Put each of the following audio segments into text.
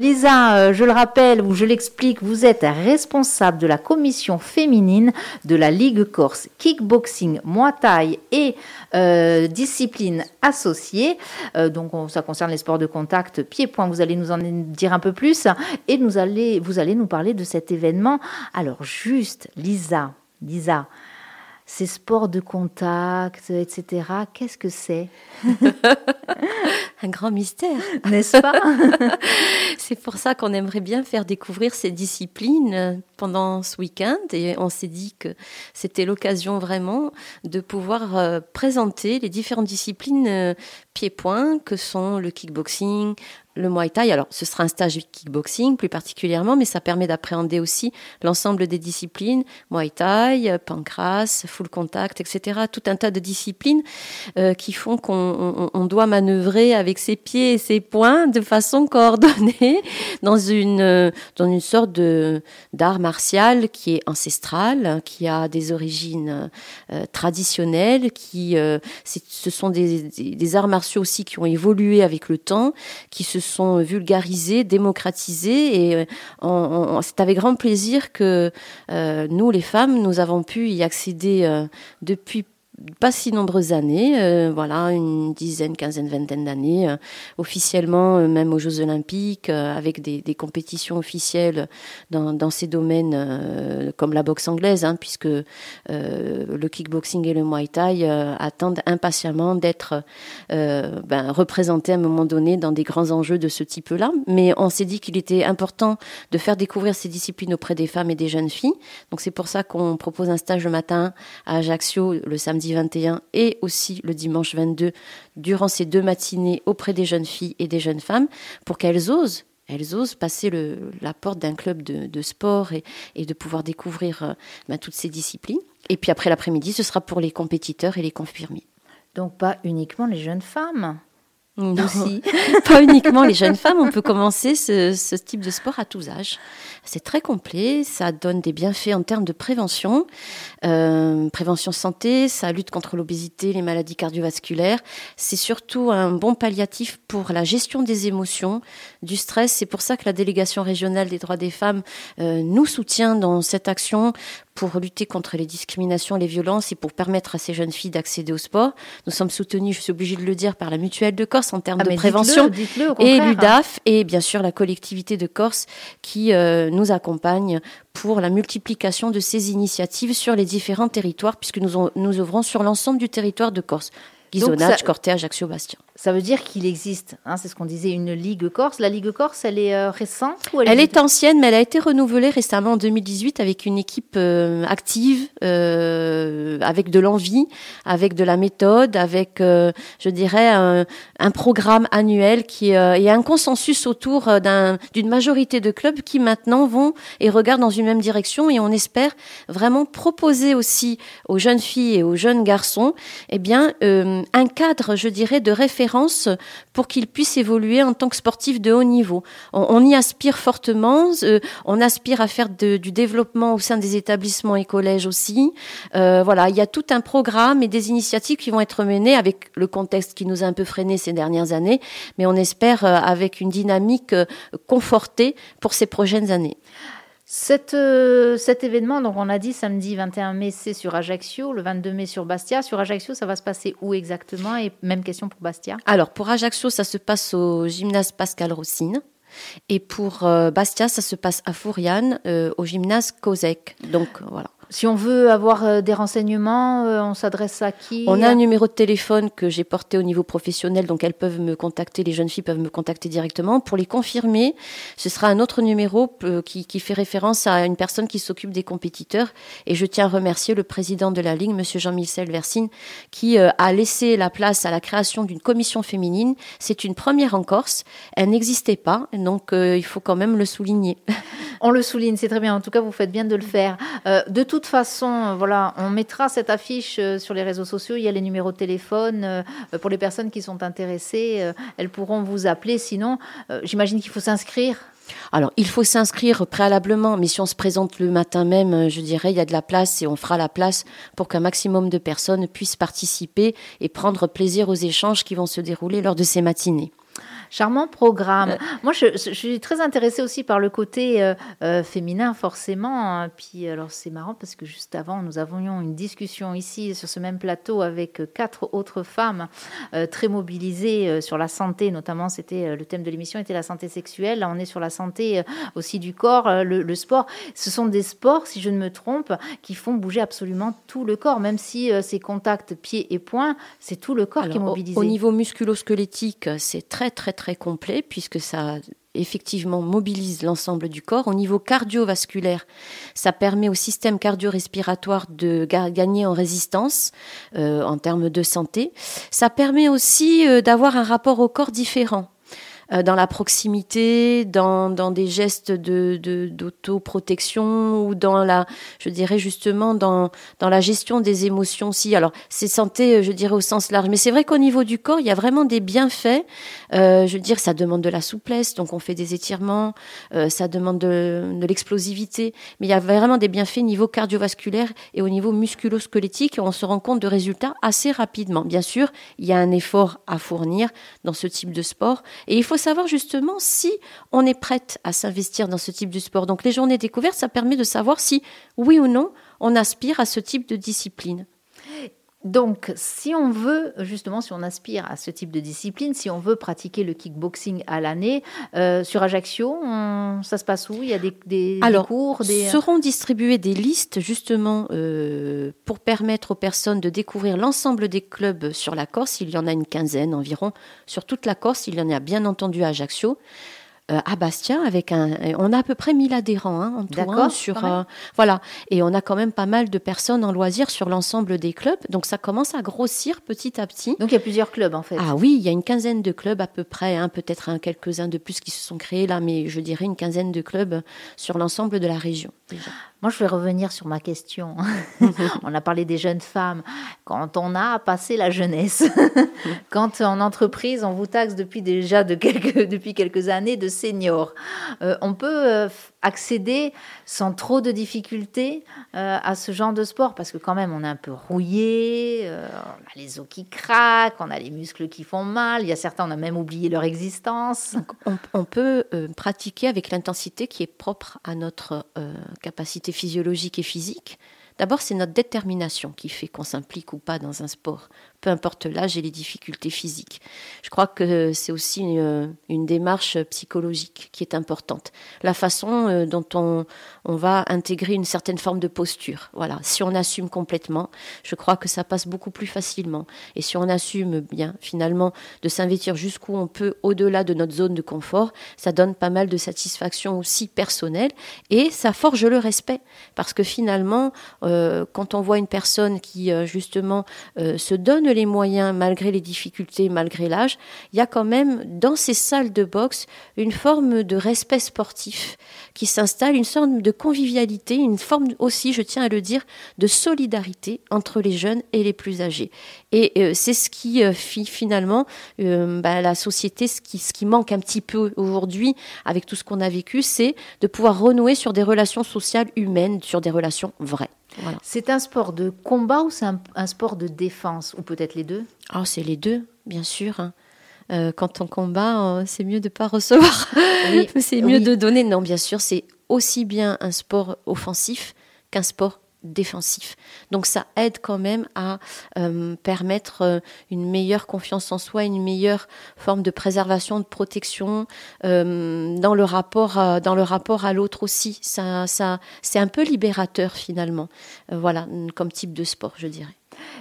Lisa, euh, je le rappelle ou je l'explique, vous êtes responsable de la commission féminine de la Ligue Corse Kickboxing, Muay et euh, discipline associée. Euh, donc ça concerne les sports de contact, pied-point, vous allez nous en dire un peu plus et vous allez nous parler de cet événement. Alors juste, Lisa, Lisa, ces sports de contact, etc. Qu'est-ce que c'est Un grand mystère, n'est-ce pas C'est pour ça qu'on aimerait bien faire découvrir ces disciplines pendant ce week-end et on s'est dit que c'était l'occasion vraiment de pouvoir euh, présenter les différentes disciplines euh, pieds-points que sont le kickboxing, le Muay Thai. Alors, ce sera un stage de kickboxing plus particulièrement, mais ça permet d'appréhender aussi l'ensemble des disciplines, Muay Thai, pancras, full contact, etc. Tout un tas de disciplines euh, qui font qu'on doit manœuvrer avec ses pieds et ses poings de façon coordonnée dans une, dans une sorte d'art martial qui est ancestral, qui a des origines euh, traditionnelles, qui, euh, ce sont des, des arts martiaux aussi qui ont évolué avec le temps, qui se sont vulgarisés, démocratisés. Et euh, c'est avec grand plaisir que nous, les femmes, nous avons pu y accéder depuis pas si nombreuses années, euh, voilà, une dizaine, quinzaine, vingtaine d'années, euh, officiellement, euh, même aux Jeux Olympiques, avec des, compétitions officielles dans, dans ces domaines comme la boxe anglaise, hein, puisque le kickboxing et le muay thai attendent impatiemment d'être ben, représentés à un moment donné dans des grands enjeux de ce type-là. Mais on s'est dit qu'il était important de faire découvrir ces disciplines auprès des femmes et des jeunes filles. Donc c'est pour ça qu'on propose un stage le matin à Ajaccio le samedi 21 et aussi le dimanche 22 durant ces deux matinées auprès des jeunes filles et des jeunes femmes pour qu'elles osent elles osent passer la porte d'un club de, sport et, et, de pouvoir découvrir euh, ben, toutes ces disciplines. Et puis après l'après-midi, ce sera pour les compétiteurs et les confirmés. Donc pas uniquement les jeunes femmes non, pas uniquement les jeunes femmes. On peut commencer ce, ce, type de sport à tous âges. C'est très complet. Ça donne des bienfaits en termes de prévention, euh, prévention santé. Ça lutte contre l'obésité, les maladies cardiovasculaires. C'est surtout un bon palliatif pour la gestion des émotions, du stress. C'est pour ça que la délégation régionale des droits des femmes euh, nous soutient dans cette action pour lutter contre les discriminations, les violences et pour permettre à ces jeunes filles d'accéder au sport. Nous sommes soutenus, je suis obligée de le dire, par la mutuelle de Corse en termes ah de prévention dites -le, et l'UDAF et bien sûr la collectivité de Corse qui euh, nous accompagne pour la multiplication de ces initiatives sur les différents territoires puisque nous, nous œuvrons sur l'ensemble du territoire de Corse. Ghisonacci, Corté, Ajaccio, Bastia. Ça veut dire qu'il existe, hein, c'est ce qu'on disait, une Ligue Corse. La Ligue Corse, elle est euh, récente ou elle, elle est... ancienne, mais elle a été renouvelée récemment en 2018 avec une équipe euh, active, euh, avec de l'envie, avec de la méthode, avec, euh, je dirais, un, un, programme annuel qui euh, et un consensus autour d'une majorité de clubs qui maintenant vont et regardent dans une même direction et on espère vraiment proposer aussi aux jeunes filles et aux jeunes garçons, eh bien, un cadre, je dirais, de référence pour qu'ils puissent évoluer en tant que sportifs de haut niveau. On, y aspire fortement, euh, on aspire à faire du développement au sein des établissements et collèges aussi. Euh, voilà, il y a tout un programme et des initiatives qui vont être menées avec le contexte qui nous a un peu freiné ces dernières années, mais on espère euh, avec une dynamique confortée pour ces prochaines années. Cet, euh, cet, événement, donc on a dit samedi 21 mai, c'est sur Ajaccio, le 22 mai sur Bastia. Sur Ajaccio, ça va se passer où exactement? Et même question pour Bastia. Alors pour Ajaccio, ça se passe au gymnase Pascal Rossine. Et pour euh, Bastia, ça se passe à Fouriane, euh, au gymnase Kozek. Donc voilà. Si on veut avoir euh, des renseignements, euh, on s'adresse à qui On a un numéro de téléphone que j'ai porté au niveau professionnel, donc elles peuvent me contacter, les jeunes filles peuvent me contacter directement. Pour les confirmer, ce sera un autre numéro euh, qui, qui fait référence à une personne qui s'occupe des compétiteurs. Et je tiens à remercier le président de la Ligue, Monsieur Jean-Michel Versine, qui a laissé la place à la création d'une commission féminine. C'est une première en Corse. Elle n'existait pas, donc il faut quand même le souligner. On le souligne, c'est très bien. En tout cas, vous faites bien de le faire. de toute toute façon, voilà, on mettra cette affiche euh, sur les réseaux sociaux. Il y a les numéros de téléphone euh, pour les personnes qui sont intéressées. Euh, elles pourront vous appeler. Sinon, j'imagine qu'il faut s'inscrire. Alors, il faut s'inscrire préalablement, mais si on se présente le matin même, je dirais, il y a de la place et on fera la place pour qu'un maximum de personnes puissent participer et prendre plaisir aux échanges qui vont se dérouler lors de ces matinées. Charmant programme. Moi, je, suis très intéressée aussi par le côté féminin, forcément. Puis, alors, c'est marrant parce que juste avant, nous avions une discussion ici sur ce même plateau avec quatre autres femmes très mobilisées sur la santé, notamment, c'était le thème de l'émission était la santé sexuelle. Là, on est sur la santé aussi du corps, le, le sport. Ce sont des sports, si je ne me trompe, qui font bouger absolument tout le corps, même si euh, ces contacts pieds et poings, c'est tout le corps qui est mobilisé. Au, niveau musculo-squelettique, c'est très très très complet puisque ça effectivement mobilise l'ensemble du corps. Au niveau cardiovasculaire, ça permet au système cardio-respiratoire de gagner en résistance euh, en termes de santé. Ça permet aussi euh, d'avoir un rapport au corps différent. Euh, dans la proximité, dans, dans des gestes de, d'autoprotection ou dans la, je dirais justement dans, dans la gestion des émotions aussi. Alors c'est santé, je dirais au sens large, mais c'est vrai qu'au niveau du corps, il y a vraiment des bienfaits. Euh, je veux dire, ça demande de la souplesse, donc on fait des étirements, euh, ça demande de, de l'explosivité, mais il y a vraiment des bienfaits au niveau cardiovasculaire et au niveau musculo-squelettique et on se rend compte de résultats assez rapidement. Bien sûr, il y a un effort à fournir dans ce type de sport et il faut savoir justement si on est prête à s'investir dans ce type de sport. Donc les journées découvertes, ça permet de savoir si, oui ou non, on aspire à ce type de discipline. Donc, si on veut, justement, si on aspire à ce type de discipline, si on veut pratiquer le kickboxing à l'année, euh, sur Ajaccio, ça se passe où? Il y a des, des, Alors, cours des... seront distribuées des listes, justement, euh, pour permettre aux personnes de découvrir l'ensemble des clubs sur la Corse. Il y en a une quinzaine environ. Sur toute la Corse, il y en a bien entendu à Ajaccio. Euh, à Bastia avec un on a à peu près 1000 adhérents hein, en tout hein, sur euh, voilà. Et on a quand même pas mal de personnes en loisirs sur l'ensemble des clubs. Donc ça commence à grossir petit à petit. Donc il y a plusieurs clubs en fait. Ah oui il y a une quinzaine de clubs à peu près hein, peut-être un quelques-uns de plus qui se sont créés là mais je dirais une quinzaine de clubs sur l'ensemble de la région moi, je vais revenir sur ma question. on a parlé des jeunes femmes. Quand on a passé la jeunesse, quand en entreprise, on vous taxe depuis déjà de quelques, depuis quelques années de seniors, euh, on peut euh, accéder sans trop de difficultés euh, à ce genre de sport parce que quand même on est un peu rouillé, on a les os qui craquent, on a les muscles qui font mal, il y a certains on a même oublié leur existence. on, peut pratiquer avec l'intensité qui est propre à notre capacité physiologique et physique. D'abord, c'est notre détermination qui fait qu'on s'implique ou pas dans un sport peu importe l'âge et les difficultés physiques. Je crois que c'est aussi une, démarche psychologique qui est importante. La façon euh, dont on, on, va intégrer une certaine forme de posture. Voilà. Si on assume complètement, je crois que ça passe beaucoup plus facilement. Et si on assume bien, finalement, de s'investir jusqu'où on peut au-delà de notre zone de confort, ça donne pas mal de satisfaction aussi personnelle et ça forge le respect. Parce que finalement, euh, quand on voit une personne qui, euh, justement, se donne les moyens, malgré les difficultés, malgré l'âge, il y a quand même dans ces salles de boxe une forme de respect sportif qui s'installe, une sorte de convivialité, une forme aussi, je tiens à le dire, de solidarité entre les jeunes et les plus âgés. Et euh, c'est ce qui euh, finalement euh, bah, la société, ce qui, ce qui manque un petit peu aujourd'hui avec tout ce qu'on a vécu, c'est de pouvoir renouer sur des relations sociales humaines, sur des relations vraies. C'est un sport de combat ou c'est un, sport de défense Ou peut-être les deux? Oh, C'est les deux, bien sûr. Hein. Euh, quand on combat, euh, c'est mieux de ne pas recevoir. c'est mieux de donner. Non, bien sûr, c'est aussi bien un sport offensif qu'un sport défensif. Donc ça aide quand même à euh, permettre euh, une meilleure confiance en soi, une meilleure forme de préservation, de protection euh, dans le rapport à, dans le rapport à l'autre aussi. Ça, ça, c'est un peu libérateur finalement. voilà, comme type de sport, je dirais.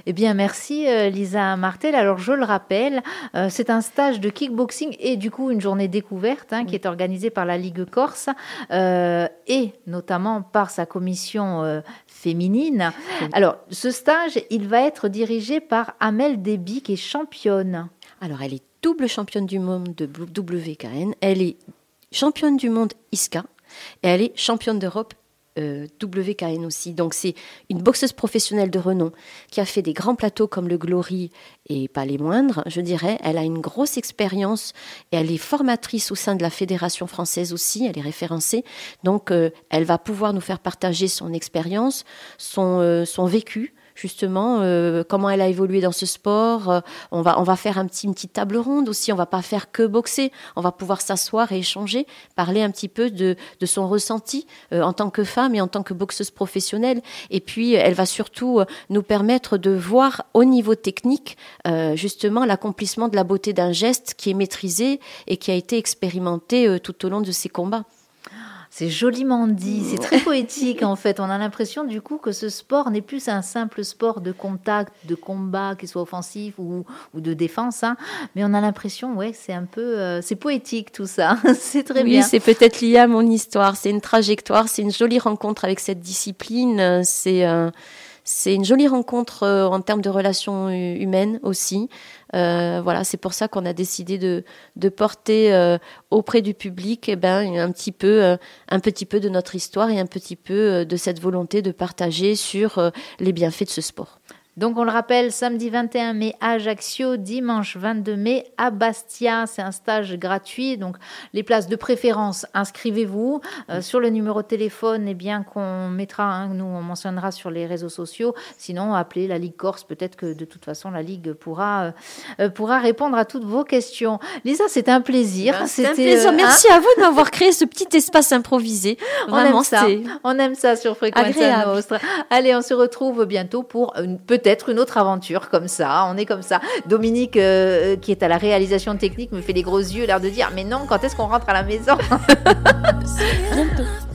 Eh bien, merci Lisa Martel. Alors, je le rappelle, euh, c'est un stage de kickboxing et du coup une journée découverte hein, qui est organisée par la Ligue Corse euh, et notamment par sa commission féminine. Alors, ce stage, il va être dirigé par Amel Déby qui est championne. Alors, elle est double championne du monde de WKN. Elle est championne du monde ISCA et elle est championne d'Europe euh, WKN aussi. Donc c'est une boxeuse professionnelle de renom qui a fait des grands plateaux comme le Glory et pas les moindres, je dirais. Elle a une grosse expérience et elle est formatrice au sein de la Fédération française aussi, elle est référencée. Donc euh, elle va pouvoir nous faire partager son expérience, son, euh, son vécu justement comment elle a évolué dans ce sport. on va on va faire un petit une petite table ronde aussi. On va pas faire que boxer. On va pouvoir s'asseoir et échanger, parler un petit peu de de son ressenti en tant que femme et en tant que boxeuse professionnelle. Et puis elle va surtout nous permettre de voir au niveau technique justement l'accomplissement de la beauté d'un geste qui est maîtrisé et qui a été expérimenté tout au long de ces combats. C'est joliment dit, c'est très poétique en fait. On a l'impression du coup que ce sport n'est plus un simple sport de contact, de combat, qu'il soit offensif ou, de défense, hein. mais on a l'impression, ouais, c'est un peu, euh, c'est poétique tout ça. c'est très oui, bien. c'est peut-être lié à mon histoire. C'est une trajectoire, c'est une jolie rencontre avec cette discipline. C'est euh, c'est une jolie rencontre euh, en termes de relations humaines aussi. Euh, voilà, c'est pour ça qu'on a décidé de, porter euh, auprès du public eh ben, un petit peu de notre histoire et un petit peu de cette volonté de partager sur les bienfaits de ce sport. Donc on le rappelle, samedi 21 mai à Ajaccio, dimanche 22 mai à Bastia. C'est un stage gratuit. Donc les places de préférence, inscrivez-vous euh, sur le numéro de téléphone. Et eh bien qu'on mettra, hein, nous on mentionnera sur les réseaux sociaux. Sinon appelez la Ligue Corse. Peut-être que de toute façon la Ligue pourra euh, euh, pourra répondre à toutes vos questions. Lisa, c'était un plaisir. Ben, c'était un plaisir. Merci hein à vous d'avoir créé ce petit espace improvisé. Vraiment, on aime ça. On aime ça sur Fréquence Nostra. Allez, on se retrouve bientôt pour peut-être être une autre aventure comme ça. On est comme ça. Dominique, euh, qui est à la réalisation technique, me fait les gros yeux, l'air de dire Mais non, quand est-ce qu'on rentre à la maison?